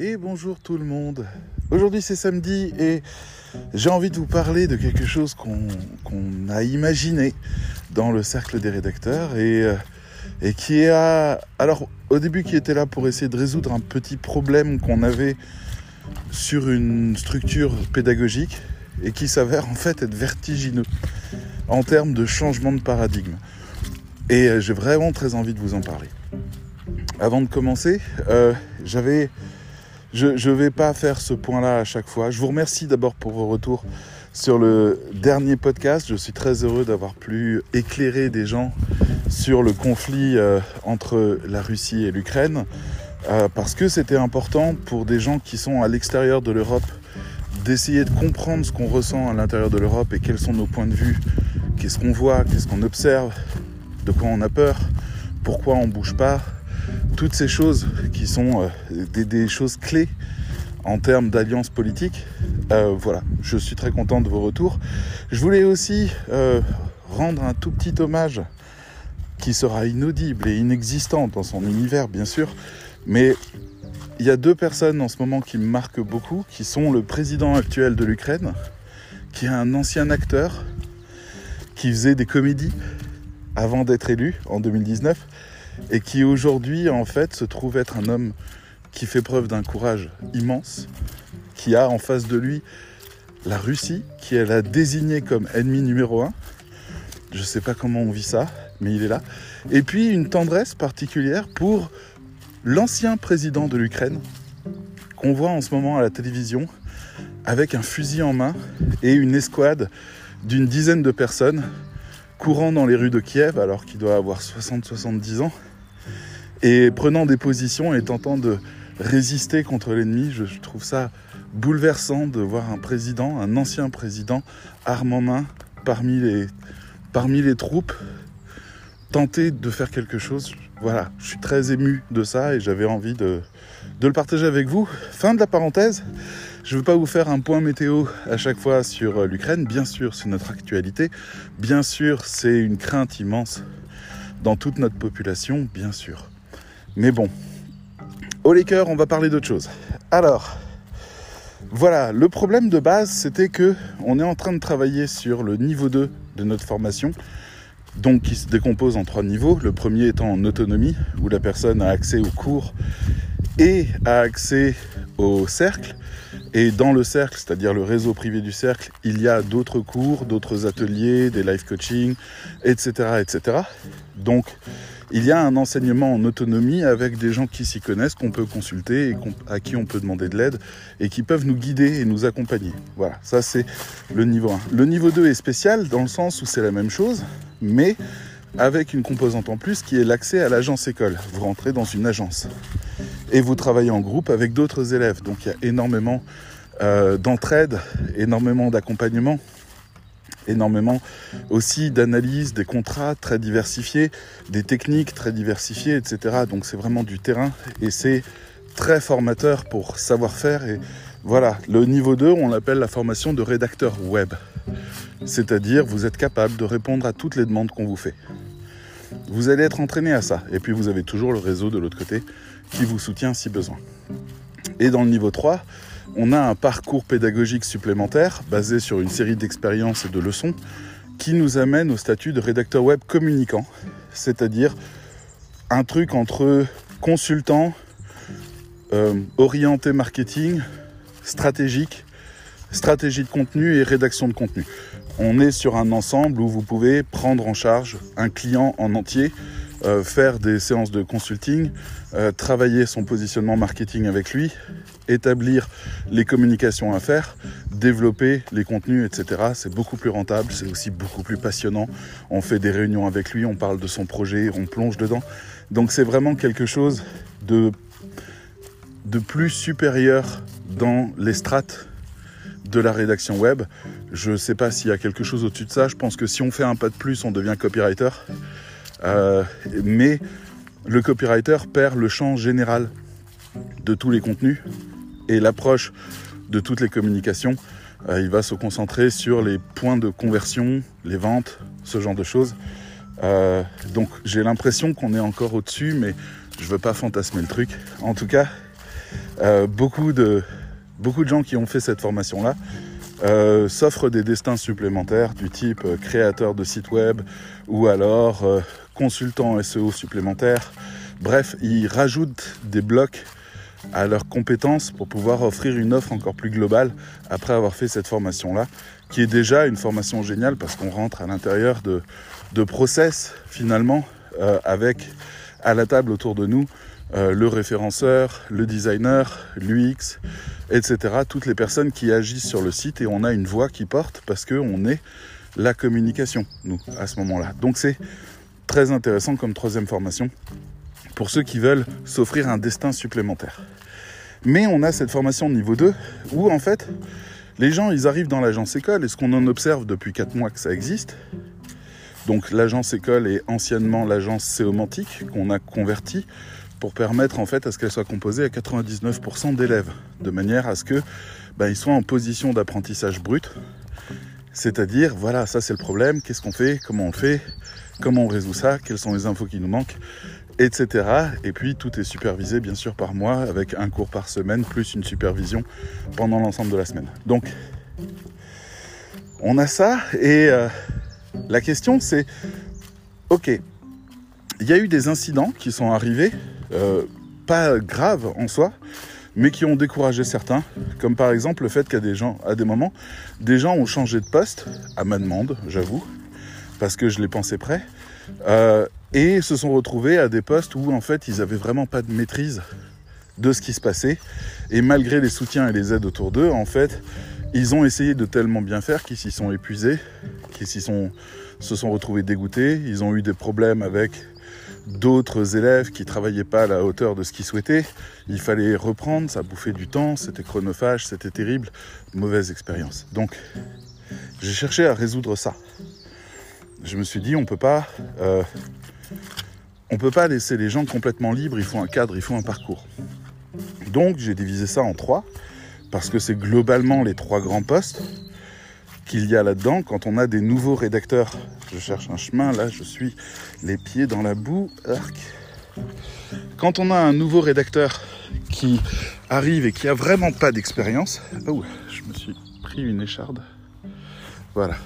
Et bonjour tout le monde. Aujourd'hui c'est samedi et j'ai envie de vous parler de quelque chose qu'on a imaginé dans le cercle des rédacteurs et, euh, qui a... Alors au début qui était là pour essayer de résoudre un petit problème qu'on avait sur une structure pédagogique et qui s'avère en fait être vertigineux en termes de changement de paradigme. Et euh, j'ai vraiment très envie de vous en parler. Avant de commencer, euh, j'avais, je ne vais pas faire ce point-là à chaque fois. Je vous remercie d'abord pour vos retours sur le dernier podcast. Je suis très heureux d'avoir pu éclairer des gens sur le conflit euh, entre la Russie et l'Ukraine, euh, parce que c'était important pour des gens qui sont à l'extérieur de l'Europe d'essayer de comprendre ce qu'on ressent à l'intérieur de l'Europe et quels sont nos points de vue, qu'est-ce qu'on voit, qu'est-ce qu'on observe, de quoi on a peur, pourquoi on bouge pas, toutes ces choses qui sont euh, des, choses clés en termes d'alliance politique. Euh, voilà, je suis très content de vos retours. Je voulais aussi euh, rendre un tout petit hommage qui sera inaudible et inexistant dans son univers, bien sûr, mais il y a deux personnes en ce moment qui me marquent beaucoup, qui sont le président actuel de l'Ukraine, qui est un ancien acteur, qui faisait des comédies avant d'être élu en 2019, et qui aujourd'hui en fait se trouve être un homme qui fait preuve d'un courage immense, qui a en face de lui la Russie, qui elle a désigné comme ennemi numéro un. Je ne sais pas comment on vit ça, mais il est là. Et puis une tendresse particulière pour l'ancien président de l'Ukraine, qu'on voit en ce moment à la télévision, avec un fusil en main et une escouade d'une dizaine de personnes courant dans les rues de Kiev alors qu'il doit avoir 60-70 ans et prenant des positions et tentant de résister contre l'ennemi. Je, trouve ça bouleversant de voir un président, un ancien président, arme en main parmi les, troupes, tenter de faire quelque chose. Voilà, je suis très ému de ça et j'avais envie de le partager avec vous. Fin de la parenthèse. Je ne veux pas vous faire un point météo à chaque fois sur euh, l'Ukraine. Bien sûr, c'est notre actualité. Bien sûr, c'est une crainte immense dans toute notre population, bien sûr. Mais bon, au Laker, on va parler d'autre chose. Alors, voilà, le problème de base, c'était que on est en train de travailler sur le niveau 2 de notre formation, donc qui se décompose en trois niveaux. Le premier étant en autonomie, où la personne a accès aux cours et a accès au cercle. Et dans le cercle, c'est-à-dire le réseau privé du cercle, il y a d'autres cours, d'autres ateliers, des live coaching, etc., etc. Donc, il y a un enseignement en autonomie avec des gens qui s'y connaissent, qu'on peut consulter et à qui on peut demander de l'aide et qui peuvent nous guider et nous accompagner. Voilà, ça c'est le niveau 1. Le niveau 2 est spécial dans le sens où c'est la même chose, mais avec une composante en plus qui est l'accès à l'agence école. Vous rentrez dans une agence et vous travaillez en groupe avec d'autres élèves. Donc il y a énormément euh, d'entraide, énormément d'accompagnement énormément aussi d'analyse des contrats très diversifiés, des techniques très diversifiées, etc. Donc c'est vraiment du terrain et c'est très formateur pour savoir-faire. Et voilà, le niveau 2, on l'appelle la formation de rédacteur web. C'est-à-dire, vous êtes capable de répondre à toutes les demandes qu'on vous fait. Vous allez être entraîné à ça. Et puis, vous avez toujours le réseau de l'autre côté qui vous soutient si besoin. Et dans le niveau 3, on a un parcours pédagogique supplémentaire basé sur une série d'expériences et de leçons qui nous amène au statut de rédacteur web communicant, c'est-à-dire un truc entre consultant, euh, orienté marketing, stratégique, stratégie de contenu et rédaction de contenu. On est sur un ensemble où vous pouvez prendre en charge un client en entier faire des séances de consulting, euh, travailler son positionnement marketing avec lui, établir les communications à faire, développer les contenus, etc. C'est beaucoup plus rentable, c'est aussi beaucoup plus passionnant. On fait des réunions avec lui, on parle de son projet, on plonge dedans. Donc c'est vraiment quelque chose de, de plus supérieur dans les strates de la rédaction web. Je ne sais pas s'il y a quelque chose au-dessus de ça. Je pense que si on fait un pas de plus, on devient copywriter. Euh, mais le copywriter perd le champ général de tous les contenus et l'approche de toutes les communications. Euh, il va se concentrer sur les points de conversion, les ventes, ce genre de choses. Euh, donc j'ai l'impression qu'on est encore au-dessus, mais je veux pas fantasmer le truc. En tout cas, beaucoup, de, beaucoup de gens qui ont fait cette formation-là s'offrent des destins supplémentaires du type créateur de site web ou alors euh, consultant SEO supplémentaire. Bref, ils rajoutent des blocs à leurs compétences pour pouvoir offrir une offre encore plus globale après avoir fait cette formation-là, qui est déjà une formation géniale parce qu'on rentre à l'intérieur de, de process finalement euh, avec à la table autour de nous euh, le référenceur, le designer, l'UX, etc. Toutes les personnes qui agissent sur le site et on a une voix qui porte parce qu'on est la communication, nous, à ce moment-là. Donc c'est très intéressant comme troisième formation pour ceux qui veulent s'offrir un destin supplémentaire. Mais on a cette formation niveau 2 où en fait les gens ils arrivent dans l'agence école et ce qu'on en observe depuis 4 mois que ça existe. Donc l'agence école est anciennement l'agence séomantique qu'on a convertie pour permettre en fait à ce qu'elle soit composée à 99% d'élèves, de manière à ce que ben, ils soient en position d'apprentissage brut. C'est-à-dire, voilà, ça c'est le problème, qu'est-ce qu'on fait, comment on fait, comment on résout ça, quelles sont les infos qui nous manquent, etc. Et puis tout est supervisé bien sûr par moi avec un cours par semaine plus une supervision pendant l'ensemble de la semaine. Donc on a ça et euh, la question c'est ok, il y a eu des incidents qui sont arrivés, euh, pas graves en soi, mais qui ont découragé certains, comme par exemple le fait qu'à des gens, à des moments, des gens ont changé de poste à ma demande, j'avoue, parce que je les pensais prêts. Euh, et se sont retrouvés à des postes où en fait ils avaient vraiment pas de maîtrise de ce qui se passait. Et malgré les soutiens et les aides autour d'eux en fait ils ont essayé de tellement bien faire qu'ils s'y sont épuisés qu'ils s'y sont se sont retrouvés dégoûtés. Ils ont eu des problèmes avec d'autres élèves qui travaillaient pas à la hauteur de ce qu'ils souhaitaient. Il fallait reprendre ça bouffait du temps c'était chronophage c'était terrible. Mauvaise expérience. Donc j'ai cherché à résoudre ça je me suis dit on peut euh, peut pas laisser les gens complètement libres, il faut un cadre, il faut un parcours. Donc j'ai divisé ça en trois, parce que c'est globalement les trois grands postes qu'il y a là-dedans quand on a des nouveaux rédacteurs. Je cherche un chemin, là je suis les pieds dans la boue. Quand on a un nouveau rédacteur qui arrive et qui a vraiment pas d'expérience, oh, je me suis pris une écharde. Voilà,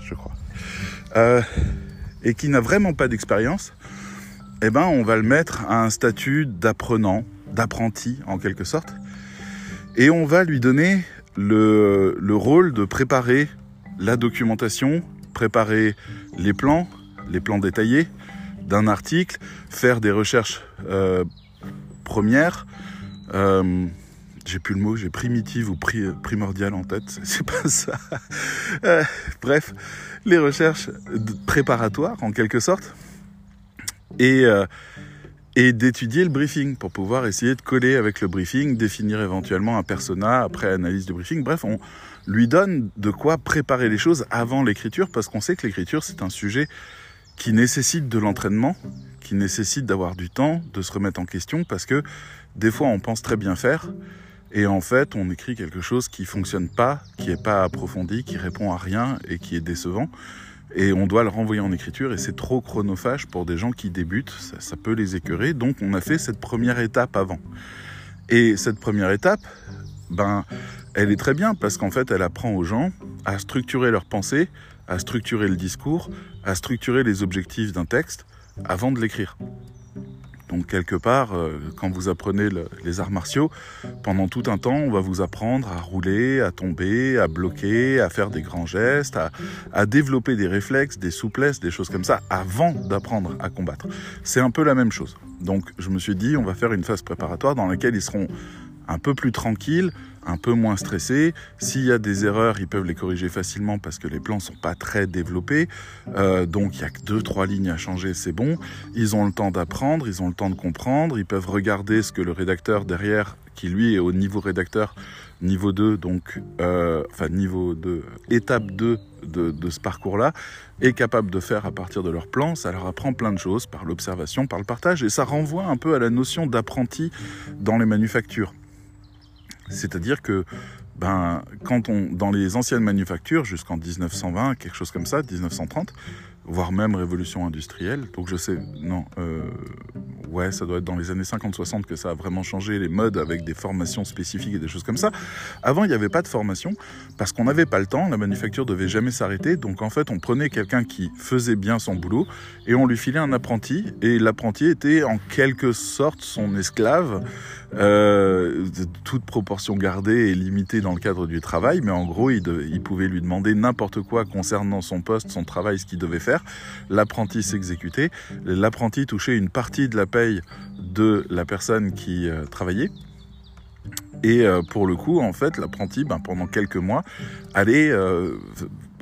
je crois. Euh, et qui n'a vraiment pas d'expérience, eh ben, on va le mettre à un statut d'apprenant, d'apprenti en quelque sorte, et on va lui donner le, le, rôle de préparer la documentation, préparer les plans, les plans détaillés d'un article, faire des recherches euh, premières. Euh, j'ai plus le mot, j'ai primitive ou pri primordial en tête, c'est pas ça. Bref, les recherches préparatoires en quelque sorte et, euh, et d'étudier le briefing pour pouvoir essayer de coller avec le briefing, définir éventuellement un persona après analyse du briefing. Bref, on lui donne de quoi préparer les choses avant l'écriture parce qu'on sait que l'écriture c'est un sujet qui nécessite de l'entraînement, qui nécessite d'avoir du temps, de se remettre en question parce que des fois on pense très bien faire et en fait, on écrit quelque chose qui fonctionne pas, qui est pas approfondi, qui répond à rien et qui est décevant. Et on doit le renvoyer en écriture et c'est trop chronophage pour des gens qui débutent, ça, peut les écœurer. Donc on a fait cette première étape avant. Et cette première étape, ben, elle est très bien parce qu'en fait, elle apprend aux gens à structurer leur pensée, à structurer le discours, à structurer les objectifs d'un texte avant de l'écrire. Donc quelque part, euh, quand vous apprenez le, les arts martiaux, pendant tout un temps, on va vous apprendre à rouler, à tomber, à bloquer, à faire des grands gestes, à développer des réflexes, des souplesses, des choses comme ça, avant d'apprendre à combattre. C'est un peu la même chose. Donc je me suis dit, on va faire une phase préparatoire dans laquelle ils seront un peu plus tranquilles, un peu moins stressés. S'il y a des erreurs, ils peuvent les corriger facilement parce que les plans sont pas très développés. Euh, donc il y a que deux, trois lignes à changer, c'est bon. Ils ont le temps d'apprendre, ils ont le temps de comprendre. Ils peuvent regarder ce que le rédacteur derrière, qui lui est au niveau rédacteur, niveau 2, donc euh, enfin niveau 2, étape 2 de, de ce parcours-là, est capable de faire à partir de leur plan. Ça leur apprend plein de choses par l'observation, par le partage, et ça renvoie un peu à la notion d'apprenti dans les manufactures. C'est-à-dire que ben, quand on, dans les anciennes manufactures, jusqu'en 1920, quelque chose comme ça, 1930, voire même révolution industrielle, donc je sais, non, euh, ouais, ça doit être dans les années 50-60 que ça a vraiment changé les modes avec des formations spécifiques et des choses comme ça. Avant, il n'y avait pas de formation parce qu'on n'avait pas le temps, la manufacture devait jamais s'arrêter. Donc en fait, on prenait quelqu'un qui faisait bien son boulot et on lui filait un apprenti. Et l'apprenti était en quelque sorte son esclave, euh, toute proportion gardée et limitée dans le cadre du travail. Mais en gros, il, il pouvait lui demander n'importe quoi concernant son poste, son travail, ce qu'il devait faire. L'apprenti s'exécutait. L'apprenti touchait une partie de la paye de la personne qui euh, travaillait. Et euh, pour le coup, en fait, l'apprenti, ben, pendant quelques mois, allait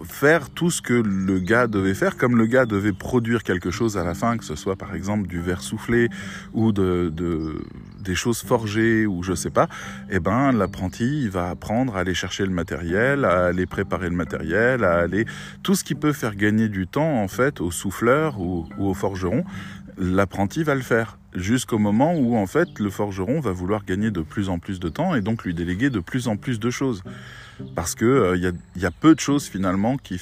faire tout ce que le gars devait faire, comme le gars devait produire quelque chose à la fin, que ce soit par exemple du verre soufflé ou de, de des choses forgées ou je sais pas, eh ben l'apprenti va apprendre à aller chercher le matériel, à aller préparer le matériel, à aller tout ce qui peut faire gagner du temps en fait au souffleur ou, au forgeron, l'apprenti va le faire. Jusqu'au moment où en fait le forgeron va vouloir gagner de plus en plus de temps et donc lui déléguer de plus en plus de choses. Parce que il euh, y, a, y, a, peu de choses finalement qui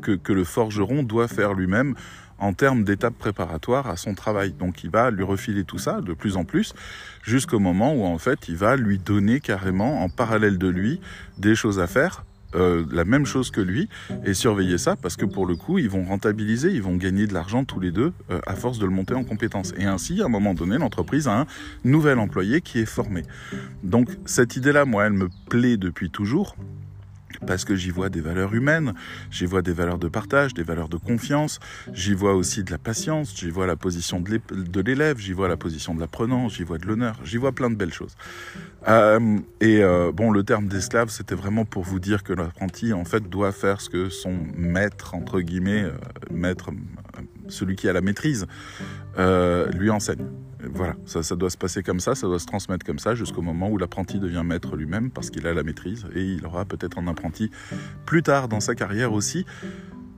que, que le forgeron doit faire lui-même en termes d'étapes préparatoires à son travail. Donc il va lui refiler tout ça de plus en plus jusqu'au moment où en fait il va lui donner carrément en parallèle de lui des choses à faire euh, la même chose que lui et surveiller ça parce que pour le coup, ils vont rentabiliser, ils vont gagner de l'argent tous les deux euh, à force de le monter en compétences. Et ainsi, à un moment donné, l'entreprise a un nouvel employé qui est formé. Donc cette idée-là, moi, elle me plaît depuis toujours parce que j'y vois des valeurs humaines, j'y vois des valeurs de partage, des valeurs de confiance, j'y vois aussi de la patience, j'y vois la position de l'élève, j'y vois la position de l'apprenant, j'y vois de l'honneur, j'y vois plein de belles choses. Euh, et euh, bon, le terme d'esclave, c'était vraiment pour vous dire que l'apprenti, en fait, doit faire ce que son maître, entre guillemets, euh, maître, celui qui a la maîtrise, euh, lui enseigne. Voilà, ça, ça, doit se passer comme ça, ça doit se transmettre comme ça jusqu'au moment où l'apprenti devient maître lui-même parce qu'il a la maîtrise et il aura peut-être un apprenti plus tard dans sa carrière aussi.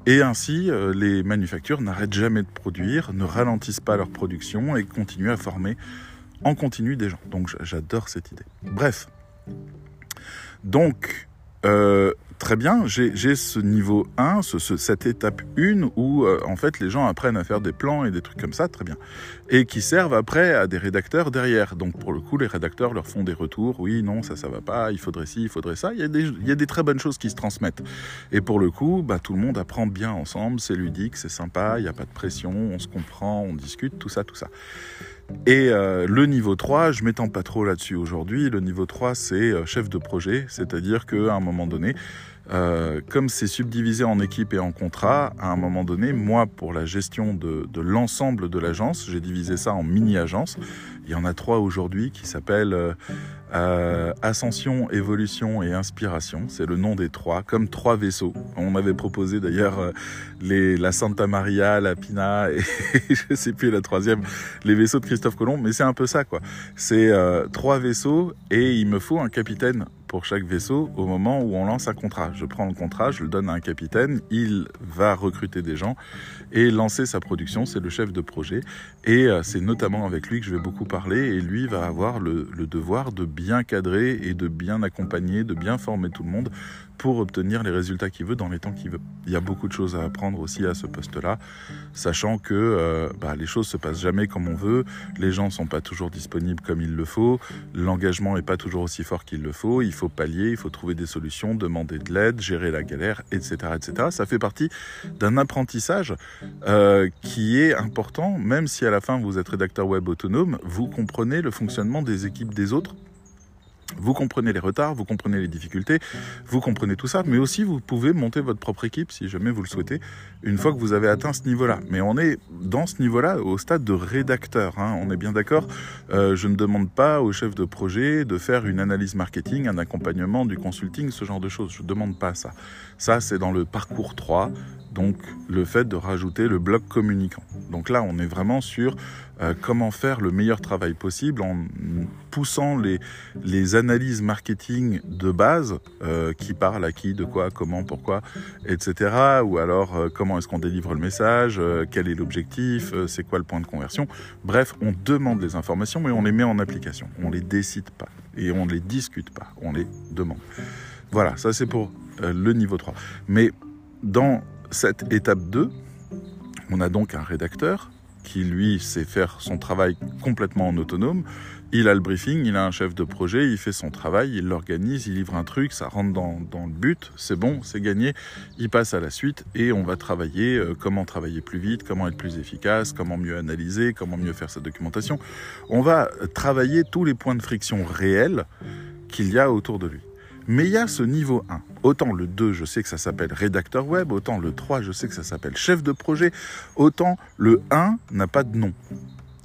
Et ainsi, euh, les manufactures n'arrêtent jamais de produire, ne ralentissent pas leur production et continuent à former en continu des gens. Donc j'adore cette idée. Bref. Donc, euh, très bien, j'ai ce niveau 1, ce, ce, cette étape 1 où euh, en fait les gens apprennent à faire des plans et des trucs comme ça, très bien. Et qui servent après à des rédacteurs derrière. Donc pour le coup, les rédacteurs leur font des retours, oui, non, ça, ça va pas, il faudrait ci, il faudrait ça. Il y a des, il y a des très bonnes choses qui se transmettent. Et pour le coup, bah, tout le monde apprend bien ensemble, c'est ludique, c'est sympa, il n'y a pas de pression, on se comprend, on discute, tout ça, tout ça. Et euh, le niveau 3, je m'étends pas trop là-dessus aujourd'hui. Le niveau 3, c'est euh, chef de projet, c'est-à-dire qu'à un moment donné, euh, comme c'est subdivisé en équipes et en contrats, à un moment donné, moi, pour la gestion de, de l'ensemble de l'agence, j'ai divisé ça en mini-agences. Il y en a trois aujourd'hui qui s'appellent euh, euh, Ascension, Évolution et Inspiration. C'est le nom des trois, comme trois vaisseaux. On m'avait proposé d'ailleurs euh, la Santa Maria, la Pina et je sais plus la troisième, les vaisseaux de Christophe Colomb. Mais c'est un peu ça, quoi. C'est trois vaisseaux et il me faut un capitaine pour chaque vaisseau au moment où on lance un contrat. Je prends le contrat, je le donne à un capitaine, il va recruter des gens et lancer sa production, c'est le chef de projet. Et euh, c'est notamment avec lui que je vais beaucoup parler et lui va avoir le, le devoir de bien cadrer et de bien accompagner, de bien former tout le monde pour obtenir les résultats qu'il veut dans les temps qu'il veut. Il y a beaucoup de choses à apprendre aussi à ce poste-là, sachant que euh, bah, les choses se passent jamais comme on veut, les gens sont pas toujours disponibles comme il le faut, l'engagement est pas toujours aussi fort qu'il le faut, il faut pallier, il faut trouver des solutions, demander de l'aide, gérer la galère, etc., etc. Ça fait partie d'un apprentissage euh, qui est important, même si à la fin vous êtes rédacteur web autonome, vous comprenez le fonctionnement des équipes des autres vous comprenez les retards, vous comprenez les difficultés, vous comprenez tout ça, mais aussi vous pouvez monter votre propre équipe si jamais vous le souhaitez, une fois que vous avez atteint ce niveau-là. Mais on est dans ce niveau-là au stade de rédacteur, hein, on est bien d'accord. Euh, je ne demande pas au chef de projet de faire une analyse marketing, un accompagnement, du consulting, ce genre de choses. Je ne demande pas ça. Ça, c'est dans le parcours 3, donc le fait de rajouter le bloc communicant. Donc là, on est vraiment sur euh, comment faire le meilleur travail possible en poussant les, analyses marketing de base, euh, qui parlent à qui, de quoi, comment, pourquoi, etc. Ou alors euh, comment est-ce qu'on délivre le message, quel est l'objectif, c'est quoi le point de conversion. Bref, on demande les informations, mais on les met en application. On les décide pas et on les discute pas, on les demande. Voilà, ça c'est pour le niveau 3. Mais dans cette étape 2, on a donc un rédacteur qui lui sait faire son travail complètement en autonome. Il a le briefing, il a un chef de projet, il fait son travail, il l'organise, il livre un truc, ça rentre dans, le but, c'est bon, c'est gagné, il passe à la suite et on va travailler euh, comment travailler plus vite, comment être plus efficace, comment mieux analyser, comment mieux faire sa documentation. On va travailler tous les points de friction réels qu'il y a autour de lui. Mais il y a ce niveau 1. Autant le 2, je sais que ça s'appelle rédacteur web, autant le 3, je sais que ça s'appelle chef de projet, autant le 1 n'a pas de nom.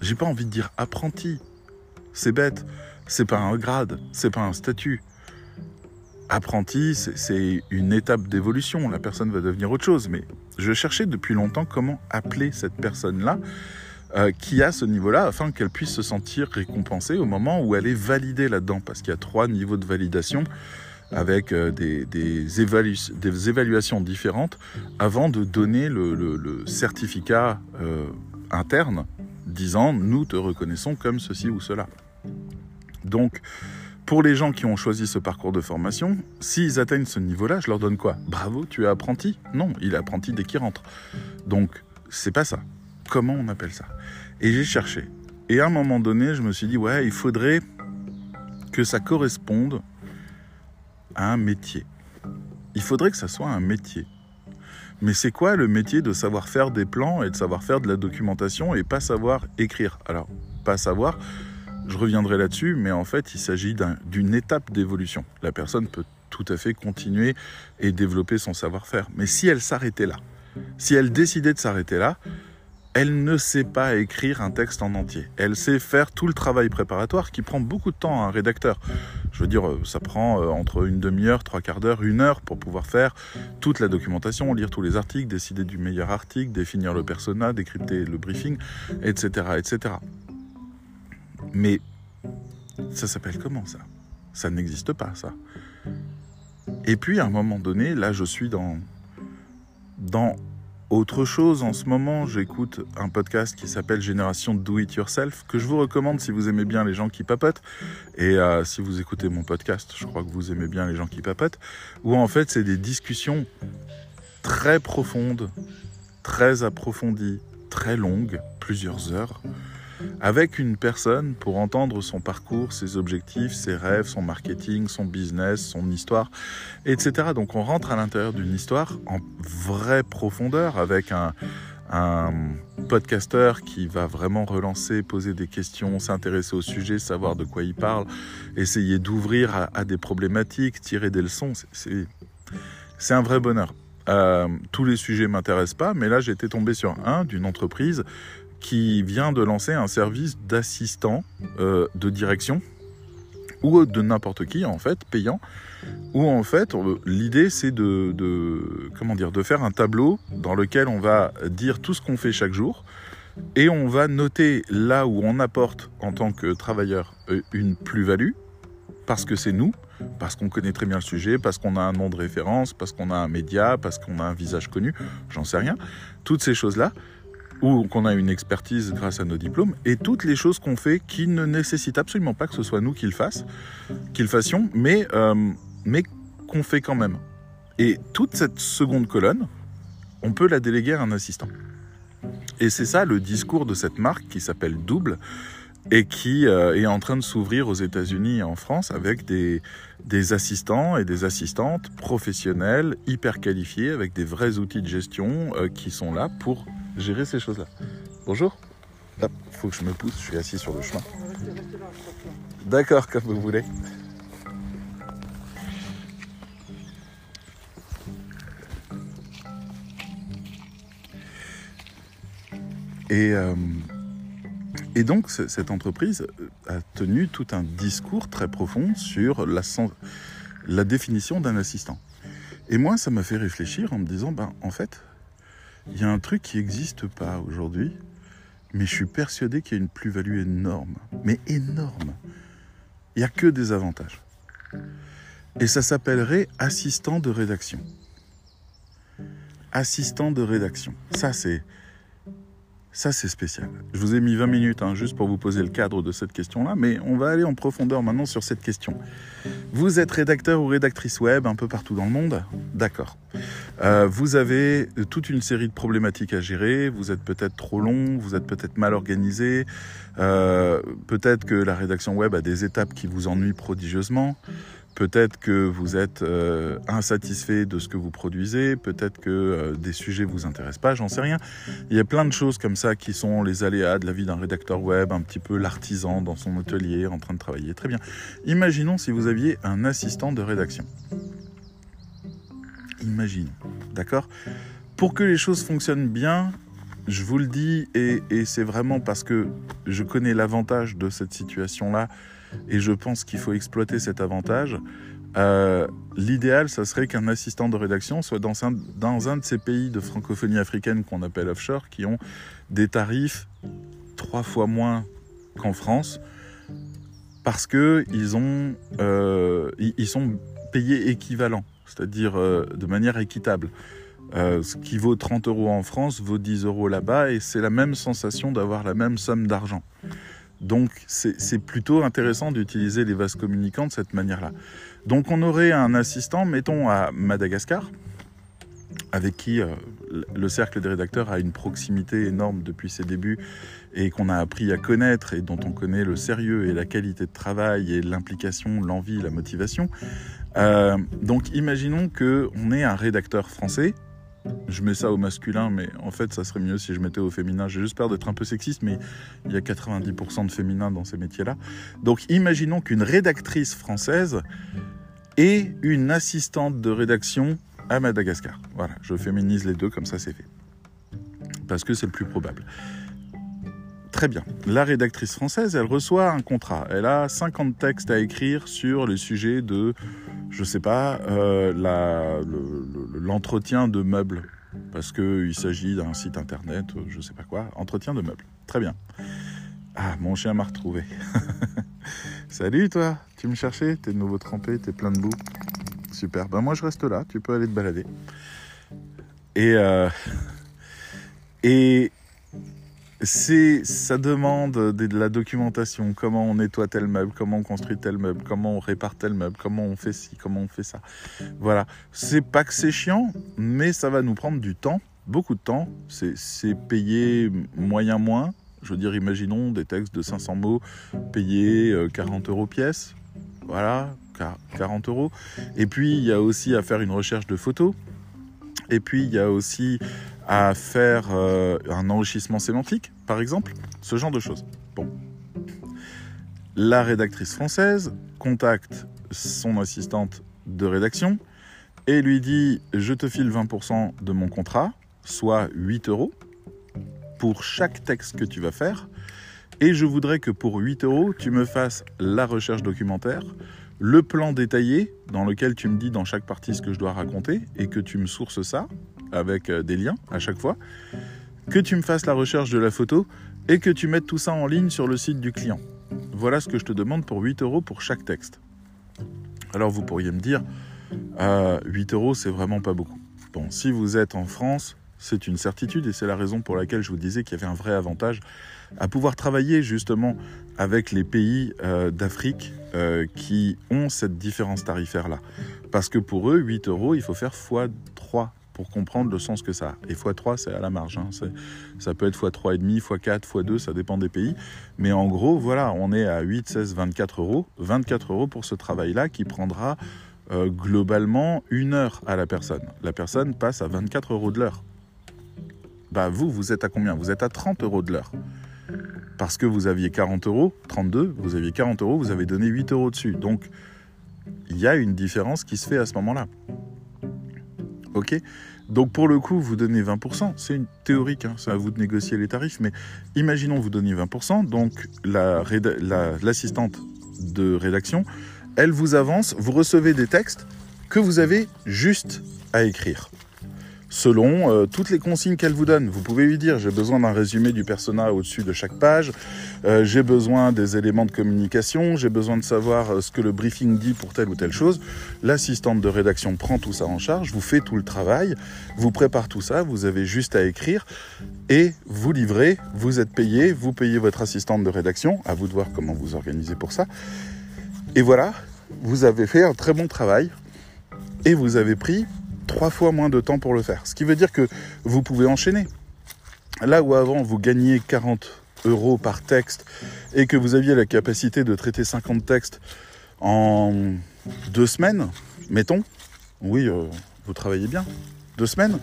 J'ai pas envie de dire apprenti. C'est bête. C'est pas un grade, c'est pas un statut. Apprenti, c'est une étape d'évolution. La personne va devenir autre chose. Mais je cherchais depuis longtemps comment appeler cette personne-là euh, qui a ce niveau-là afin qu'elle puisse se sentir récompensée au moment où elle est validée là-dedans. Parce qu'il y a trois niveaux de validation avec euh, des, évaluations différentes avant de donner le, certificat euh, interne disant nous te reconnaissons comme ceci ou cela. Donc, pour les gens qui ont choisi ce parcours de formation, s'ils atteignent ce niveau-là, je leur donne quoi? Bravo, tu es apprenti Non, il est apprenti dès qu'il rentre. Donc, c'est pas ça. Comment on appelle ça? Et j'ai cherché. Et à un moment donné, je me suis dit, ouais, il faudrait que ça corresponde un métier. Il faudrait que ça soit un métier. Mais c'est quoi le métier de savoir faire des plans et de savoir faire de la documentation et pas savoir écrire? Alors, pas savoir, je reviendrai là-dessus, mais en fait, il s'agit d'une étape d'évolution. La personne peut tout à fait continuer et développer son savoir-faire. Mais si elle s'arrêtait là, si elle décidait de s'arrêter là, elle ne sait pas écrire un texte en entier. Elle sait faire tout le travail préparatoire qui prend beaucoup de temps à un rédacteur. Je veux dire, euh, ça prend euh, entre une demi-heure, trois quarts d'heure, une heure pour pouvoir faire toute la documentation, lire tous les articles, décider du meilleur article, définir le persona, décrypter le briefing, etc. etc. Mais ça s'appelle comment ça? Ça n'existe pas, ça. Et puis à un moment donné, là je suis dans, dans autre chose, en ce moment, j'écoute un podcast qui s'appelle Génération Do It Yourself, que je vous recommande si vous aimez bien les gens qui papotent. Et euh, si vous écoutez mon podcast, je crois que vous aimez bien les gens qui papotent. Où en fait, c'est des discussions très profondes, très approfondies, très longues, plusieurs heures, avec une personne pour entendre son parcours, ses objectifs, ses rêves, son marketing, son business, son histoire, etc. Donc on rentre à l'intérieur d'une histoire en vraie profondeur avec un, podcasteur qui va vraiment relancer, poser des questions, s'intéresser au sujet, savoir de quoi il parle, essayer d'ouvrir à, des problématiques, tirer des leçons. C'est un vrai bonheur. Euh, tous les sujets m'intéressent pas, mais là j'étais tombé sur un d'une entreprise qui vient de lancer un service d'assistant euh, de direction ou de n'importe qui en fait payant où en fait l'idée c'est de, comment dire de faire un tableau dans lequel on va dire tout ce qu'on fait chaque jour et on va noter là où on apporte en tant que travailleur euh, une plus-value parce que c'est nous parce qu'on connaît très bien le sujet, parce qu'on a un nom de référence, parce qu'on a un média, parce qu'on a un visage connu, j'en sais rien. Toutes ces choses-là, ou qu'on a une expertise grâce à nos diplômes, et toutes les choses qu'on fait qui ne nécessitent absolument pas que ce soit nous qui le fassions, qui fassions, mais, euh, mais qu'on fait quand même. Et toute cette seconde colonne, on peut la déléguer à un assistant. Et c'est ça le discours de cette marque qui s'appelle Double et qui euh, est en train de s'ouvrir aux États-Unis et en France avec des, des assistants et des assistantes professionnels hyper qualifiés avec des vrais outils de gestion euh, qui sont là pour gérer ces choses-là. Bonjour. Il faut que je me pousse, je suis assis sur le chemin. D'accord, comme vous voulez. Et, euh, et donc, cette entreprise a tenu tout un discours très profond sur la, la définition d'un assistant. Et moi, ça m'a fait réfléchir en me disant, ben, en fait, il y a un truc qui n'existe pas aujourd'hui, mais je suis persuadé qu'il y a une plus-value énorme, mais énorme. Il n'y a que des avantages. Et ça s'appellerait assistant de rédaction. Assistant de rédaction. Ça, c'est Ça, c'est spécial. Je vous ai mis 20 minutes hein, juste pour vous poser le cadre de cette question-là, mais on va aller en profondeur maintenant sur cette question. Vous êtes rédacteur ou rédactrice web un peu partout dans le monde? D'accord. Euh, vous avez toute une série de problématiques à gérer, vous êtes peut-être trop long, vous êtes peut-être mal organisé, euh, peut-être que la rédaction web a des étapes qui vous ennuient prodigieusement. Peut-être que vous êtes euh, insatisfait de ce que vous produisez, peut-être que euh, des sujets vous intéressent pas, j'en sais rien. Il y a plein de choses comme ça qui sont les aléas de la vie d'un rédacteur web, un petit peu l'artisan dans son atelier en train de travailler. Très bien. Imaginons si vous aviez un assistant de rédaction. Imaginons, d'accord? Pour que les choses fonctionnent bien, je vous le dis, et, et c'est vraiment parce que je connais l'avantage de cette situation-là et je pense qu'il faut exploiter cet avantage. Euh, L'idéal, ça serait qu'un assistant de rédaction soit dans un, de ces pays de francophonie africaine qu'on appelle offshore, qui ont des tarifs trois fois moins qu'en France, parce que ils euh, sont payés équivalent, c'est-à-dire euh, de manière équitable. Ce qui vaut 30 euros en France vaut 10 euros là-bas, et c'est la même sensation d'avoir la même somme d'argent. Donc c'est plutôt intéressant d'utiliser les vases communicants de cette manière-là. Donc on aurait un assistant, mettons à Madagascar, avec qui euh, le cercle des rédacteurs a une proximité énorme depuis ses débuts et qu'on a appris à connaître et dont on connaît le sérieux et la qualité de travail et l'implication, l'envie, la motivation. Euh, donc imaginons qu'on ait un rédacteur français je mets ça au masculin, mais en fait, ça serait mieux si je mettais au féminin. J'ai juste peur d'être un peu sexiste, mais il y a 90% de féminin dans ces métiers-là. Donc, imaginons qu'une rédactrice française ait une assistante de rédaction à Madagascar. Voilà, je féminise les deux, comme ça c'est fait. Parce que c'est le plus probable. Très bien. La rédactrice française, elle reçoit un contrat. Elle a 50 textes à écrire sur les sujets de je sais pas, euh, l'entretien de meubles, parce qu'il s'agit d'un site internet, je sais pas quoi, entretien de meubles. Très bien. Ah, mon chien m'a retrouvé. Salut toi, tu me cherchais, t'es de nouveau trempé, t'es plein de boue. Super, ben moi je reste là, tu peux aller te balader. Et, euh, et c'est, ça demande de, la documentation, comment on nettoie tel meuble, comment on construit tel meuble, comment on répare tel meuble, comment on fait ci, comment on fait ça. Voilà. C'est pas que c'est chiant, mais ça va nous prendre du temps, beaucoup de temps. C'est, payé moyen moins. Je veux dire, imaginons des textes de 500 mots payés 40 euh, euros pièce. Voilà, 40 euros. Et puis, il y a aussi à faire une recherche de photos. Et puis, il y a aussi à faire euh, un enrichissement sémantique, par exemple, ce genre de choses. Bon. La rédactrice française contacte son assistante de rédaction et lui dit Je te file 20% de mon contrat, soit 8 euros, pour chaque texte que tu vas faire. Et je voudrais que pour 8 euros, tu me fasses la recherche documentaire, le plan détaillé dans lequel tu me dis dans chaque partie ce que je dois raconter et que tu me sources ça avec euh, des liens à chaque fois, que tu me fasses la recherche de la photo et que tu mettes tout ça en ligne sur le site du client. Voilà ce que je te demande pour 8 euros pour chaque texte. Alors vous pourriez me dire, 8 euh, euros c'est vraiment pas beaucoup. Bon, si vous êtes en France, c'est une certitude et c'est la raison pour laquelle je vous disais qu'il y avait un vrai avantage à pouvoir travailler justement avec les pays euh, d'Afrique qui ont cette différence tarifaire-là. Parce que pour eux, 8 euros, il faut faire x3 pour comprendre le sens que ça a. Et x3, c'est à la marge. Hein. Ça peut être x3,5, x4, x2, ça dépend des pays. Mais en gros, voilà, on est à 8, 16, 24 euros. 24 euros pour ce travail-là qui prendra euh, globalement une heure à la personne. La personne passe à 24 euros de l'heure. Bah vous, vous êtes à combien? Vous êtes à 30 euros de l'heure. Parce que vous aviez 40 euros, 32, vous aviez 40 euros, vous avez donné 8 euros dessus. Donc, il y a une différence qui se fait à ce moment-là. Ok? Donc pour le coup, vous donnez 20%. C'est une théorique, hein, c'est à vous de négocier les tarifs. Mais imaginons vous donnez 20%. Donc l'assistante la, de rédaction, elle vous avance. Vous recevez des textes que vous avez juste à écrire. Selon euh, toutes les consignes qu'elle vous donne. Vous pouvez lui dire j'ai besoin d'un résumé du persona au-dessus de chaque page, euh, j'ai besoin des éléments de communication, j'ai besoin de savoir euh, ce que le briefing dit pour telle ou telle chose. L'assistante de rédaction prend tout ça en charge, vous fait tout le travail, vous prépare tout ça, vous avez juste à écrire et vous livrez, vous êtes payé, vous payez votre assistante de rédaction, à vous de voir comment vous organisez pour ça. Et voilà, vous avez fait un très bon travail et vous avez pris trois fois moins de temps pour le faire. Ce qui veut dire que vous pouvez enchaîner. Là où avant vous gagniez 40 euros par texte et que vous aviez la capacité de traiter 50 textes en deux semaines, mettons, oui, euh, vous travaillez bien, deux semaines,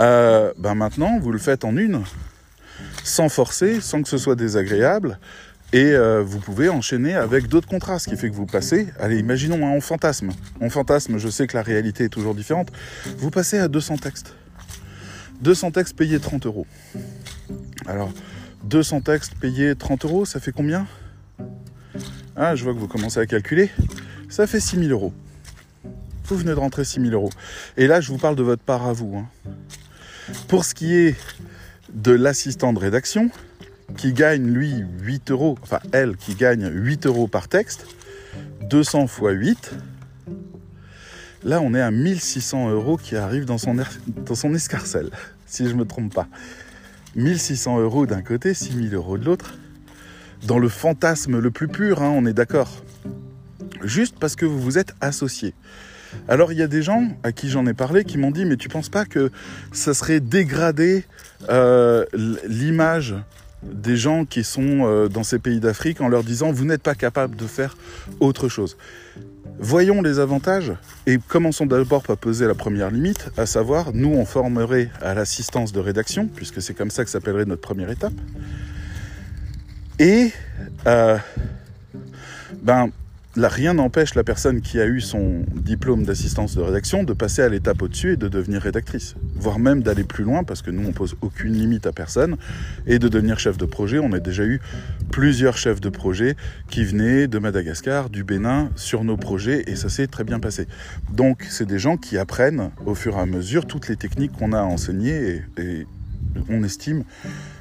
euh, ben maintenant vous le faites en une, sans forcer, sans que ce soit désagréable, et euh, vous pouvez enchaîner avec d'autres contrats, ce qui fait que vous passez, allez, imaginons, un fantasme. En fantasme, je sais que la réalité est toujours différente. Vous passez à 200 textes. 200 textes payés 30 euros. Alors, 200 textes payés 30 euros, ça fait combien? Ah, je vois que vous commencez à calculer. Ça fait 6000 euros. Vous venez de rentrer 6000 euros. Et là, je vous parle de votre part à vous. Hein. Pour ce qui est de l'assistant de rédaction, qui gagne, lui, 8 euros, enfin elle qui gagne 8 euros par texte, 200 fois 8, là on est à 1600 euros qui arrivent dans son, dans son escarcelle, si je ne me trompe pas. 1600 euros d'un côté, 6000 euros de l'autre. Dans le fantasme le plus pur, hein, on est d'accord. Juste parce que vous vous êtes associés. Alors il y a des gens à qui j'en ai parlé qui m'ont dit mais tu penses pas que ça serait dégradé euh, l'image des gens qui sont euh, dans ces pays d'Afrique en leur disant vous n'êtes pas capable de faire autre chose. Voyons les avantages et commençons d'abord par poser la première limite, à savoir nous on formerait à l'assistance de rédaction, puisque c'est comme ça que s'appellerait notre première étape. Et euh, ben Rien n'empêche la personne qui a eu son diplôme d'assistance de rédaction de passer à l'étape au-dessus et de devenir rédactrice, voire même d'aller plus loin parce que nous on pose aucune limite à personne et de devenir chef de projet. On a déjà eu plusieurs chefs de projet qui venaient de Madagascar, du Bénin sur nos projets et ça s'est très bien passé. Donc c'est des gens qui apprennent au fur et à mesure toutes les techniques qu'on a enseignées et on estime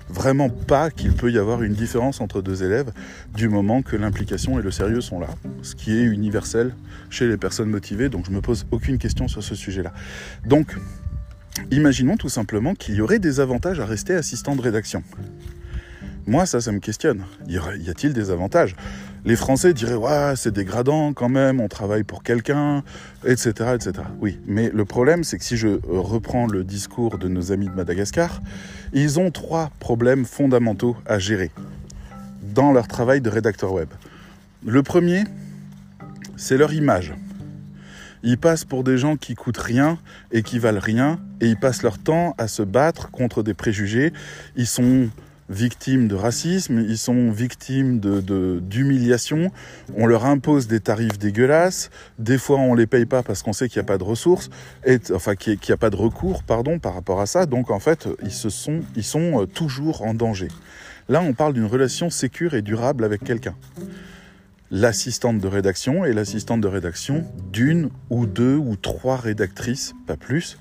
vraiment pas qu'il peut y avoir une différence entre deux élèves du moment que l'implication et le sérieux sont là, ce qui est universel chez les personnes motivées, donc je me pose aucune question sur ce sujet-là. Donc, imaginons tout simplement qu'il y aurait des avantages à rester assistant de rédaction. Moi, ça, ça me questionne. Y a-t-il des avantages? Les Français diraient, ouais, c'est dégradant quand même, on travaille pour quelqu'un, etc., etc. Oui, mais le problème, c'est que si je reprends le discours de nos amis de Madagascar, ils ont trois problèmes fondamentaux à gérer dans leur travail de rédacteur web. Le premier, c'est leur image. Ils passent pour des gens qui coûtent rien et qui valent rien, et ils passent leur temps à se battre contre des préjugés. Ils sont victimes de racisme, ils sont victimes d'humiliation, on leur impose des tarifs dégueulasses, des fois on les paye pas parce qu'on sait qu'il n'y a pas de ressources, et, enfin qu'il n'y a, pas de recours, pardon, par rapport à ça, donc en fait ils, se sont, ils sont euh, toujours en danger. Là on parle d'une relation sécure et durable avec quelqu'un. L'assistante de rédaction et l'assistante de rédaction d'une ou deux ou trois rédactrices, pas plus,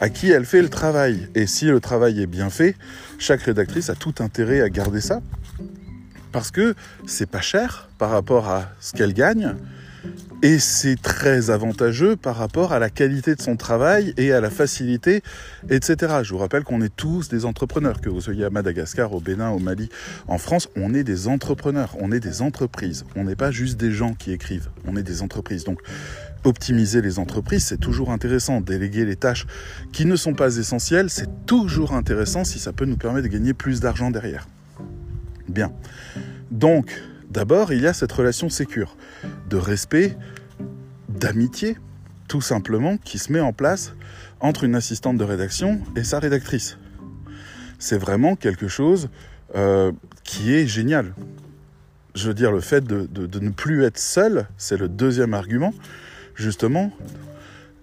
à qui elle fait le travail. Et si le travail est bien fait, chaque rédactrice a tout intérêt à garder ça. Parce que c'est pas cher par rapport à ce qu'elle gagne. Et c'est très avantageux par rapport à la qualité de son travail et à la facilité, etc. Je vous rappelle qu'on est tous des entrepreneurs, que vous soyez à Madagascar, au Bénin, au Mali, en France, on est des entrepreneurs, on est des entreprises. On n'est pas juste des gens qui écrivent, on est des entreprises. Donc optimiser les entreprises, c'est toujours intéressant. Déléguer les tâches qui ne sont pas essentielles, c'est toujours intéressant si ça peut nous permettre de gagner plus d'argent derrière. Bien. Donc, d'abord, il y a cette relation sécure, de respect, d'amitié, tout simplement, qui se met en place entre une assistante de rédaction et sa rédactrice. C'est vraiment quelque chose euh, qui est génial. Je veux dire, le fait de, ne plus être seul, c'est le deuxième argument justement,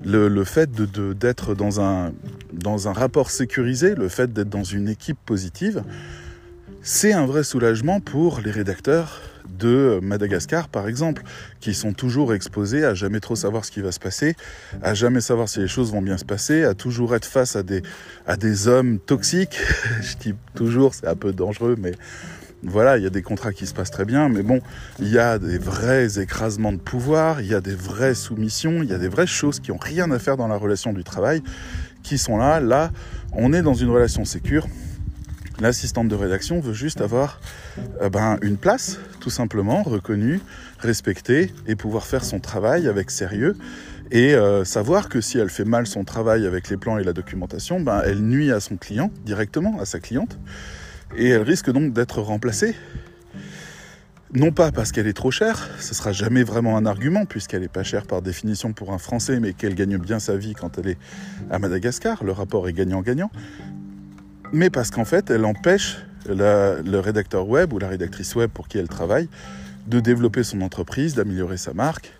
le, fait d'être dans un rapport sécurisé, le fait d'être dans une équipe positive, c'est un vrai soulagement pour les rédacteurs de Madagascar, par exemple, qui sont toujours exposés à jamais trop savoir ce qui va se passer, à jamais savoir si les choses vont bien se passer, à toujours être face à des, à des hommes toxiques. Je dis toujours, c'est un peu dangereux, mais voilà, il y a des contrats qui se passent très bien, mais bon, il y a des vrais écrasements de pouvoir, il y a des vraies soumissions, il y a des vraies choses qui n'ont rien à faire dans la relation du travail, qui sont là. Là, on est dans une relation sécure. L'assistante de rédaction veut juste avoir euh, ben, une place, tout simplement, reconnue, respectée, et pouvoir faire son travail avec sérieux. Et euh, savoir que si elle fait mal son travail avec les plans et la documentation, ben, elle nuit à son client directement, à sa cliente et elle risque donc d'être remplacée. Non pas parce qu'elle est trop chère, ce sera jamais vraiment un argument puisqu'elle n'est pas chère par définition pour un Français, mais qu'elle gagne bien sa vie quand elle est à Madagascar. Le rapport est gagnant-gagnant. Mais parce qu'en fait, elle empêche le rédacteur web ou la rédactrice web pour qui elle travaille de développer son entreprise, d'améliorer sa marque,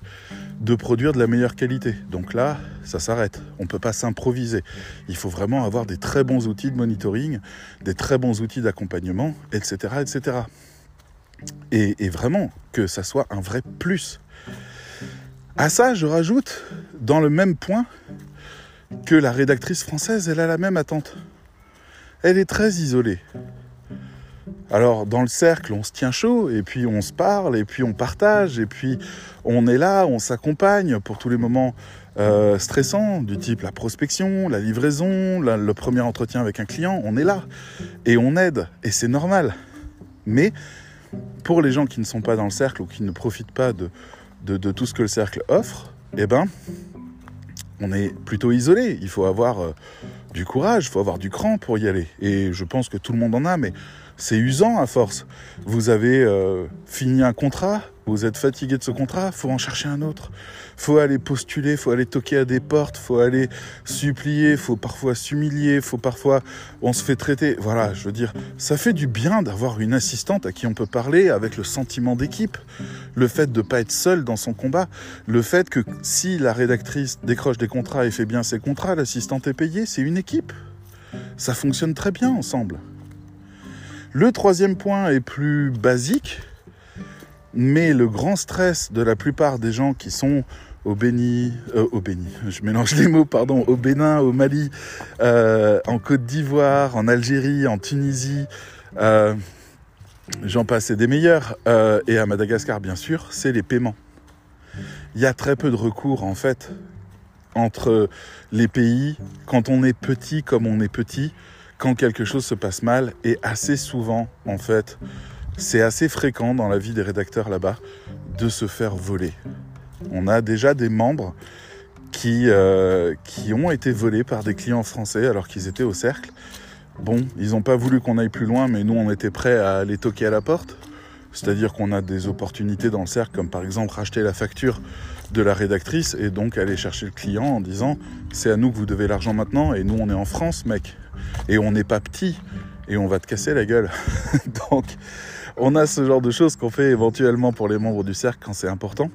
de produire de la meilleure qualité. Donc là, ça s'arrête. On ne peut pas s'improviser. Il faut vraiment avoir des très bons outils de monitoring, des très bons outils d'accompagnement, etc., etc. Et, et, vraiment que ça soit un vrai plus. À ça, je rajoute, dans le même point, que la rédactrice française, elle a la même attente. Elle est très isolée. Alors dans le cercle, on se tient chaud, et puis on se parle, et puis on partage, et puis on est là, on s'accompagne pour tous les moments euh, stressants, du type la prospection, la livraison, le premier entretien avec un client, on est là, et on aide, et c'est normal. Mais pour les gens qui ne sont pas dans le cercle ou qui ne profitent pas de, tout ce que le cercle offre, eh ben, on est plutôt isolé. Il faut avoir euh, du courage, faut avoir du cran pour y aller. Et je pense que tout le monde en a, mais c'est usant à force. Vous avez euh, fini un contrat, vous êtes fatigué de ce contrat, faut en chercher un autre. Faut aller postuler, faut aller toquer à des portes, faut aller supplier, faut parfois s'humilier, faut parfois on se fait traiter. Voilà, je veux dire, ça fait du bien d'avoir une assistante à qui on peut parler avec le sentiment d'équipe, le fait de ne pas être seul dans son combat, le fait que si la rédactrice décroche des contrats et fait bien ses contrats, l'assistante est payée, c'est une équipe. Ça fonctionne très bien ensemble. Le troisième point est plus basique, mais le grand stress de la plupart des gens qui sont au Béni, euh, au Béni, je mélange les mots, pardon, au Bénin, au Mali, euh, en Côte d'Ivoire, en Algérie, en Tunisie, euh, j'en passe des meilleurs, et à Madagascar bien sûr, c'est les paiements. Il y a très peu de recours en fait entre les pays quand on est petit comme on est petit quand quelque chose se passe mal et assez souvent en fait c'est assez fréquent dans la vie des rédacteurs là-bas de se faire voler. On a déjà des membres qui, euh, qui ont été volés par des clients français alors qu'ils étaient au cercle. Bon, ils n'ont pas voulu qu'on aille plus loin, mais nous on était prêts à aller toquer à la porte. C'est-à-dire qu'on a des opportunités dans le cercle, comme par exemple racheter la facture de la rédactrice et donc aller chercher le client en disant c'est à nous que vous devez l'argent maintenant et nous on est en France mec et on n'est pas petit et on va te casser la gueule. Donc, on a ce genre de choses qu'on fait éventuellement pour les membres du cercle quand c'est important.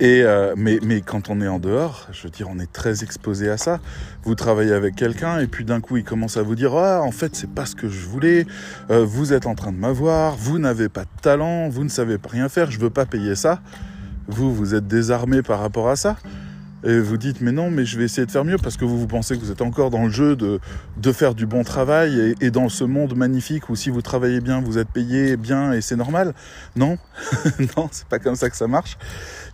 Et euh, mais, mais quand on est en dehors, je veux dire, on est très exposé à ça. Vous travaillez avec quelqu'un et puis d'un coup, il commence à vous dire Ah, en fait, c'est pas ce que je voulais. Euh, vous êtes en train de m'avoir. Vous n'avez pas de talent. Vous ne savez pas rien faire. Je veux pas payer ça. Vous, vous êtes désarmé par rapport à ça et vous dites mais non mais je vais essayer de faire mieux parce que vous, vous pensez que vous êtes encore dans le jeu de, de faire du bon travail et, dans ce monde magnifique où si vous travaillez bien vous êtes payé bien et c'est normal. Non. Non c'est pas comme ça que ça marche.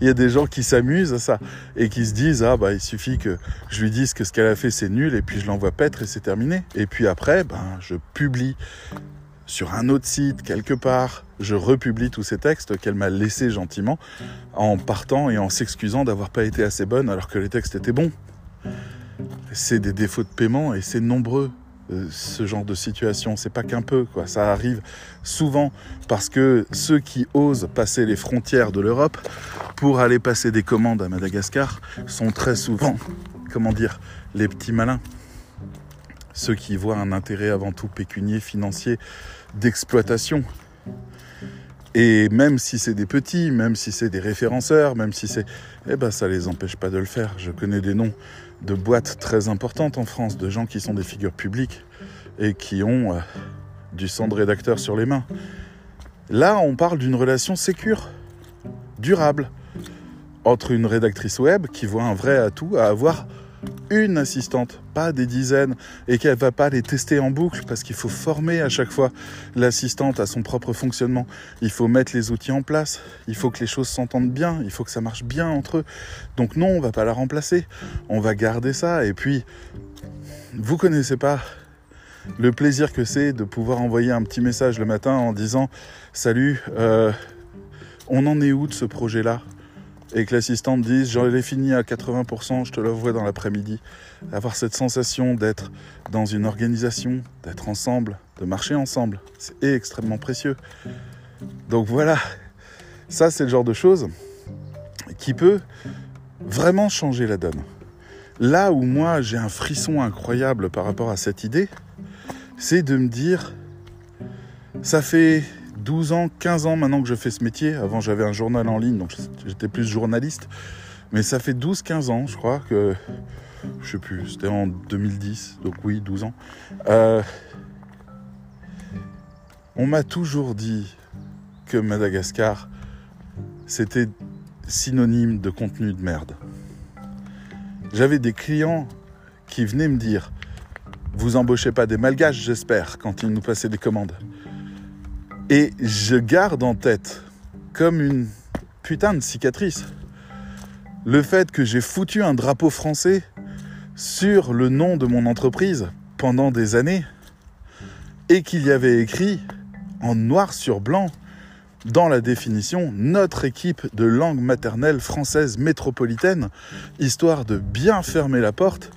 Il y a des gens qui s'amusent à ça et qui se disent ah bah il suffit que je lui dise que ce qu'elle a fait c'est nul et puis je l'envoie paître et c'est terminé. Et puis après ben je publie sur un autre site, quelque part, je republie tous ces textes qu'elle m'a laissés gentiment, en partant et en s'excusant d'avoir pas été assez bonne alors que les textes étaient bons. C'est des défauts de paiement et c'est nombreux euh, ce genre de situation. C'est pas qu'un peu, quoi. Ça arrive souvent parce que ceux qui osent passer les frontières de l'Europe pour aller passer des commandes à Madagascar sont très souvent, comment dire, les petits malins ceux qui voient un intérêt avant tout pécunier, financier, d'exploitation. Et même si c'est des petits, même si c'est des référenceurs, même si c'est... Eh ben ça les empêche pas de le faire. Je connais des noms de boîtes très importantes en France, de gens qui sont des figures publiques et qui ont euh, du sang de rédacteur sur les mains. Là, on parle d'une relation sécure, durable, entre une rédactrice web qui voit un vrai atout à avoir une assistante, pas des dizaines, et qu'elle va pas les tester en boucle parce qu'il faut former à chaque fois l'assistante à son propre fonctionnement. Il faut mettre les outils en place, il faut que les choses s'entendent bien, il faut que ça marche bien entre eux. Donc non, on va pas la remplacer, on va garder ça. Et puis, vous connaissez pas le plaisir que c'est de pouvoir envoyer un petit message le matin en disant salut, euh, on en est où de ce projet-là? Et que l'assistante dise j'en ai fini à 80%, je te l'envoie dans l'après-midi. Avoir cette sensation d'être dans une organisation, d'être ensemble, de marcher ensemble, c'est extrêmement précieux. Donc voilà, ça c'est le genre de choses qui peut vraiment changer la donne. Là où moi j'ai un frisson incroyable par rapport à cette idée, c'est de me dire, ça fait 12 ans, 15 ans maintenant que je fais ce métier. Avant, j'avais un journal en ligne, donc j'étais plus journaliste. Mais ça fait 12-15 ans, je crois, que. Je sais plus, c'était en 2010, donc oui, 12 ans. Euh, on m'a toujours dit que Madagascar, c'était synonyme de contenu de merde. J'avais des clients qui venaient me dire Vous embauchez pas des malgaches, j'espère, quand ils nous passaient des commandes. Et je garde en tête, comme une putain de cicatrice, le fait que j'ai foutu un drapeau français sur le nom de mon entreprise pendant des années et qu'il y avait écrit en noir sur blanc dans la définition notre équipe de langue maternelle française métropolitaine, histoire de bien fermer la porte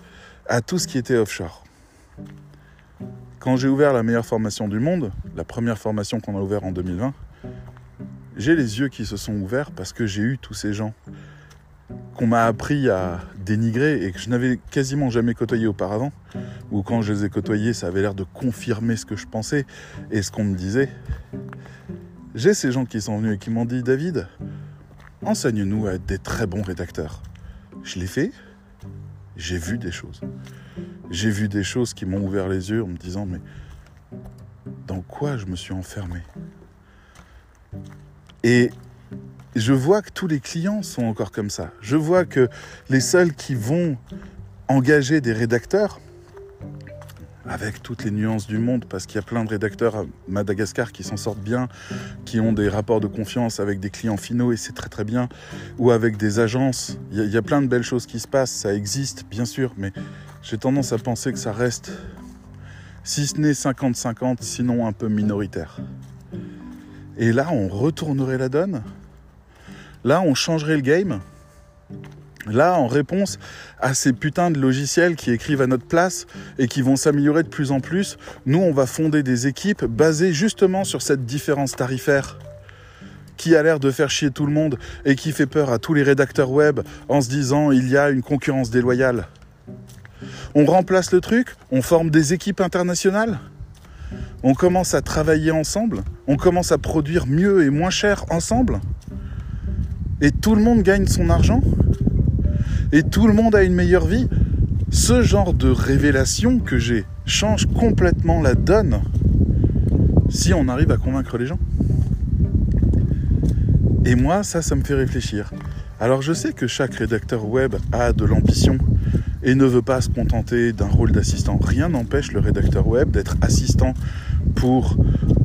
à tout ce qui était offshore. Quand j'ai ouvert la meilleure formation du monde, la première formation qu'on a ouverte en 2020, j'ai les yeux qui se sont ouverts parce que j'ai eu tous ces gens qu'on m'a appris à dénigrer et que je n'avais quasiment jamais côtoyé auparavant, ou quand je les ai côtoyés, ça avait l'air de confirmer ce que je pensais et ce qu'on me disait. J'ai ces gens qui sont venus et qui m'ont dit David, enseigne-nous à être des très bons rédacteurs. Je l'ai fait, j'ai vu des choses j'ai vu des choses qui m'ont ouvert les yeux en me disant mais dans quoi je me suis enfermé? Et je vois que tous les clients sont encore comme ça. Je vois que les seuls qui vont engager des rédacteurs, avec toutes les nuances du monde, parce qu'il y a plein de rédacteurs à Madagascar qui s'en sortent bien, qui ont des rapports de confiance avec des clients finaux et c'est très très bien, ou avec des agences. Il y, a, y, a plein de belles choses qui se passent, ça existe bien sûr, mais j'ai tendance à penser que ça reste, si ce n'est 50-50, sinon un peu minoritaire. Et là, on retournerait la donne. Là, on changerait le game. Là, en réponse à ces putains de logiciels qui écrivent à notre place et qui vont s'améliorer de plus en plus, nous, on va fonder des équipes basées justement sur cette différence tarifaire qui a l'air de faire chier tout le monde et qui fait peur à tous les rédacteurs web en se disant il y a une concurrence déloyale. On remplace le truc, on forme des équipes internationales, on commence à travailler ensemble, on commence à produire mieux et moins cher ensemble, et tout le monde gagne son argent, et tout le monde a une meilleure vie. Ce genre de révélation que j'ai change complètement la donne si on arrive à convaincre les gens. Et moi, ça, ça me fait réfléchir. Alors je sais que chaque rédacteur web a de l'ambition et ne veut pas se contenter d'un rôle d'assistant. Rien n'empêche le rédacteur web d'être assistant pour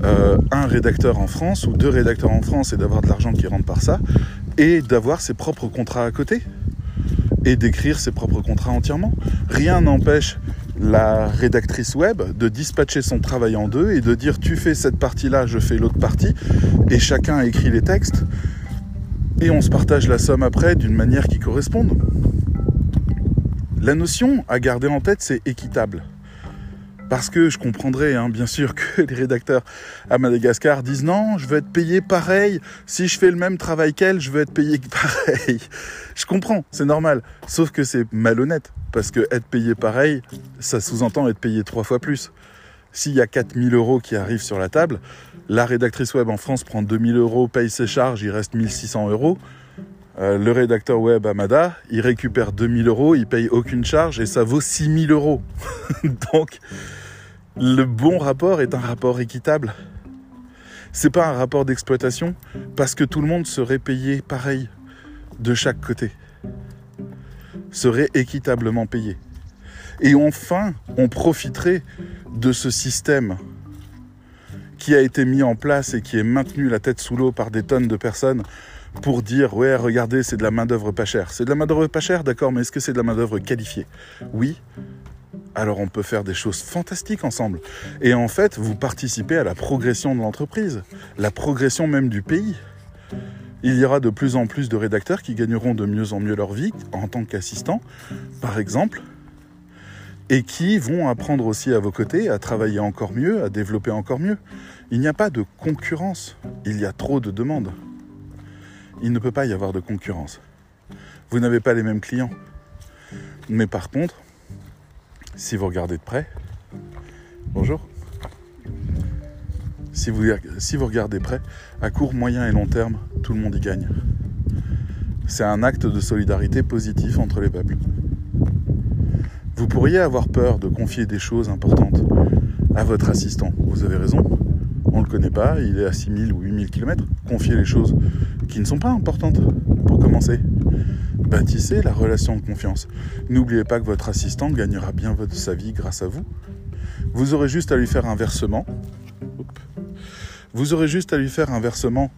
euh, un rédacteur en France ou deux rédacteurs en France et d'avoir de l'argent qui rentre par ça et d'avoir ses propres contrats à côté et d'écrire ses propres contrats entièrement. Rien n'empêche la rédactrice web de dispatcher son travail en deux et de dire tu fais cette partie-là, je fais l'autre partie et chacun écrit les textes et on se partage la somme après d'une manière qui corresponde. La notion à garder en tête, c'est équitable. Parce que je comprendrais, hein, bien sûr, que les rédacteurs à Madagascar disent non, je veux être payé pareil. Si je fais le même travail qu'elle, je veux être payé pareil. Je comprends, c'est normal. Sauf que c'est malhonnête. Parce que être payé pareil, ça sous-entend être payé trois fois plus. S'il y a 4000 euros qui arrivent sur la table, la rédactrice web en France prend 2000 euros, paye ses charges, il reste 1600 euros. Euh, le rédacteur web Amada, il récupère 2000 euros, il paye aucune charge et ça vaut 6000 euros. Donc, le bon rapport est un rapport équitable. C'est pas un rapport d'exploitation parce que tout le monde serait payé pareil de chaque côté. Serait équitablement payé. Et enfin, on profiterait de ce système qui a été mis en place et qui est maintenu la tête sous l'eau par des tonnes de personnes pour dire ouais regardez c'est de la main d'œuvre pas chère. C'est de la main d'œuvre pas chère d'accord mais est-ce que c'est de la main d'œuvre qualifiée? Oui. Alors on peut faire des choses fantastiques ensemble. Et en fait vous participez à la progression de l'entreprise, la progression même du pays. Il y aura de plus en plus de rédacteurs qui gagneront de mieux en mieux leur vie en tant qu'assistants, par exemple, et qui vont apprendre aussi à vos côtés à travailler encore mieux, à développer encore mieux. Il n'y a pas de concurrence, il y a trop de demandes. Il ne peut pas y avoir de concurrence. Vous n'avez pas les mêmes clients. Mais par contre, si vous regardez de près, bonjour, si vous, si vous regardez près, à court, moyen et long terme, tout le monde y gagne. C'est un acte de solidarité positif entre les peuples. Vous pourriez avoir peur de confier des choses importantes à votre assistant. Vous avez raison. On ne le connaît pas, il est à 6000 ou 8000 km. Confiez les choses qui ne sont pas importantes pour commencer. Bâtissez la relation de confiance. N'oubliez pas que votre assistant gagnera bien sa vie grâce à vous. Vous aurez juste à lui faire un versement. Vous aurez juste à lui faire un versement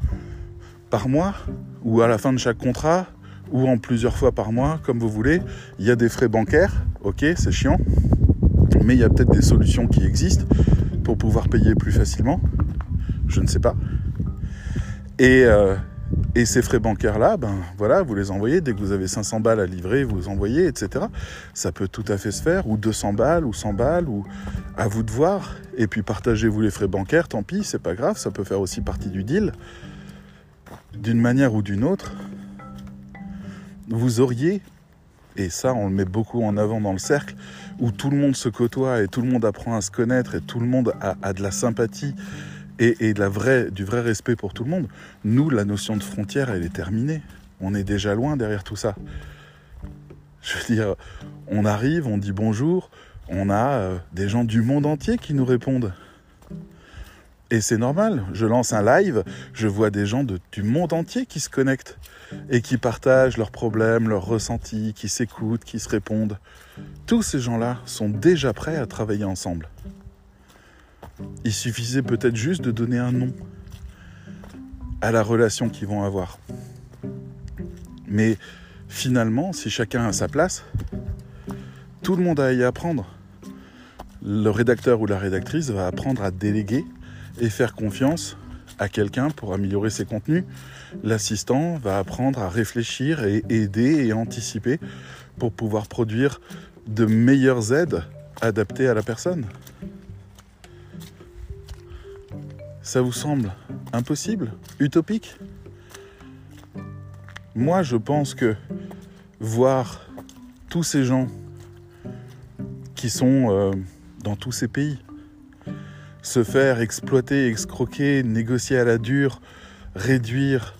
par mois ou à la fin de chaque contrat ou en plusieurs fois par mois, comme vous voulez. Il y a des frais bancaires, ok, c'est chiant, mais il y a peut-être des solutions qui existent pour pouvoir payer plus facilement. Je ne sais pas. Et, euh, et ces frais bancaires-là, ben voilà, vous les envoyez dès que vous avez 500 balles à livrer, vous les envoyez, etc. Ça peut tout à fait se faire, ou 200 balles, ou 100 balles, ou à vous de voir. Et puis partagez-vous les frais bancaires, tant pis, c'est pas grave, ça peut faire aussi partie du deal. D'une manière ou d'une autre, vous auriez, et ça on le met beaucoup en avant dans le cercle, où tout le monde se côtoie et tout le monde apprend à se connaître et tout le monde a, de la sympathie et, de du vrai respect pour tout le monde, nous, la notion de frontière, elle est terminée. On est déjà loin derrière tout ça. Je veux dire, on arrive, on dit bonjour, on a euh, des gens du monde entier qui nous répondent. Et c'est normal, je lance un live, je vois des gens du monde entier qui se connectent et qui partagent leurs problèmes, leurs ressentis, qui s'écoutent, qui se répondent. Tous ces gens-là sont déjà prêts à travailler ensemble. Il suffisait peut-être juste de donner un nom à la relation qu'ils vont avoir. Mais finalement, si chacun a sa place, tout le monde a à y apprendre. Le rédacteur ou la rédactrice va apprendre à déléguer et faire confiance à quelqu'un pour améliorer ses contenus. L'assistant va apprendre à réfléchir et aider et anticiper pour pouvoir produire de meilleures aides adaptées à la personne. Ça vous semble impossible? Utopique? Moi, je pense que voir tous ces gens qui sont euh, dans tous ces pays, se faire exploiter, excroquer, négocier à la dure, réduire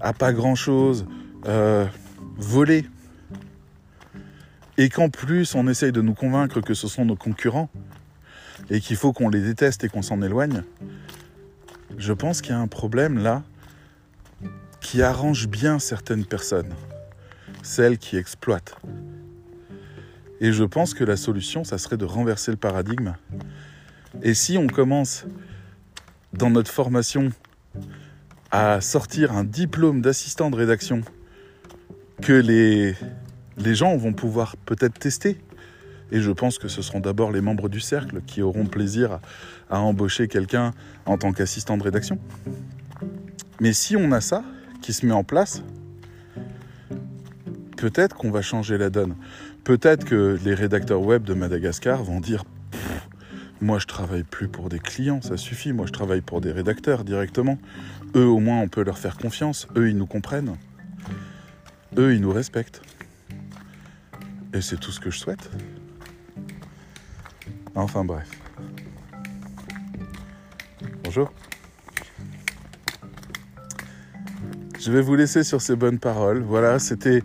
à pas grand-chose, euh, voler, et qu'en plus on essaye de nous convaincre que ce sont nos concurrents, et qu'il faut qu'on les déteste et qu'on s'en éloigne, je pense qu'il y a un problème là qui arrange bien certaines personnes, celles qui exploitent. Et je pense que la solution, ça serait de renverser le paradigme et si on commence dans notre formation à sortir un diplôme d'assistant de rédaction que les, les gens vont pouvoir peut-être tester, et je pense que ce seront d'abord les membres du cercle qui auront plaisir à, embaucher quelqu'un en tant qu'assistant de rédaction. Mais si on a ça qui se met en place, peut-être qu'on va changer la donne. Peut-être que les rédacteurs web de Madagascar vont dire moi, je travaille plus pour des clients, ça suffit. Moi, je travaille pour des rédacteurs directement. Eux, au moins, on peut leur faire confiance. Eux, ils nous comprennent. Eux, ils nous respectent. Et c'est tout ce que je souhaite. Enfin bref. Bonjour. Je vais vous laisser sur ces bonnes paroles. Voilà, c'était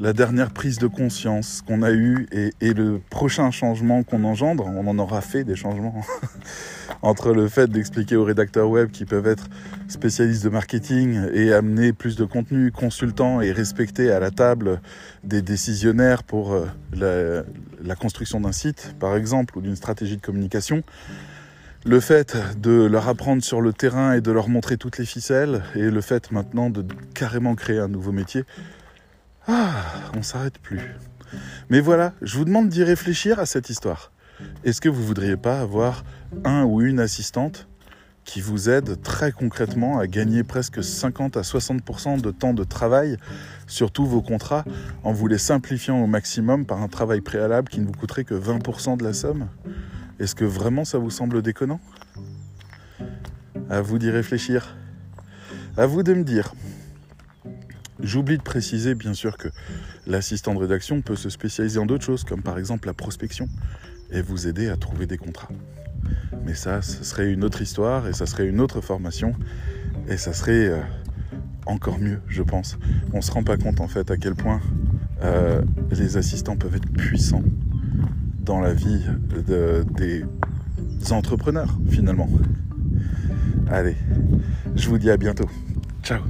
la dernière prise de conscience qu'on a eue et, le prochain changement qu'on engendre, on en aura fait des changements, entre le fait d'expliquer aux rédacteurs web qui peuvent être spécialistes de marketing et amener plus de contenu, consultants et respecter à la table des décisionnaires pour euh, la construction d'un site, par exemple, ou d'une stratégie de communication. Le fait de leur apprendre sur le terrain et de leur montrer toutes les ficelles, et le fait maintenant de carrément créer un nouveau métier, ah, on s'arrête plus. Mais voilà, je vous demande d'y réfléchir à cette histoire. Est-ce que vous voudriez pas avoir un ou une assistante qui vous aide très concrètement à gagner presque 50 à 60% de temps de travail sur tous vos contrats en vous les simplifiant au maximum par un travail préalable qui ne vous coûterait que 20% de la somme? Est-ce que vraiment ça vous semble déconnant? À vous d'y réfléchir. À vous de me dire. J'oublie de préciser bien sûr que l'assistant de rédaction peut se spécialiser en d'autres choses, comme par exemple la prospection, et vous aider à trouver des contrats. Mais ça, ce serait une autre histoire, et ça serait une autre formation, et ça serait euh, encore mieux, je pense. On se rend pas compte en fait à quel point euh, les assistants peuvent être puissants dans la vie de, des entrepreneurs finalement. Allez, je vous dis à bientôt. Ciao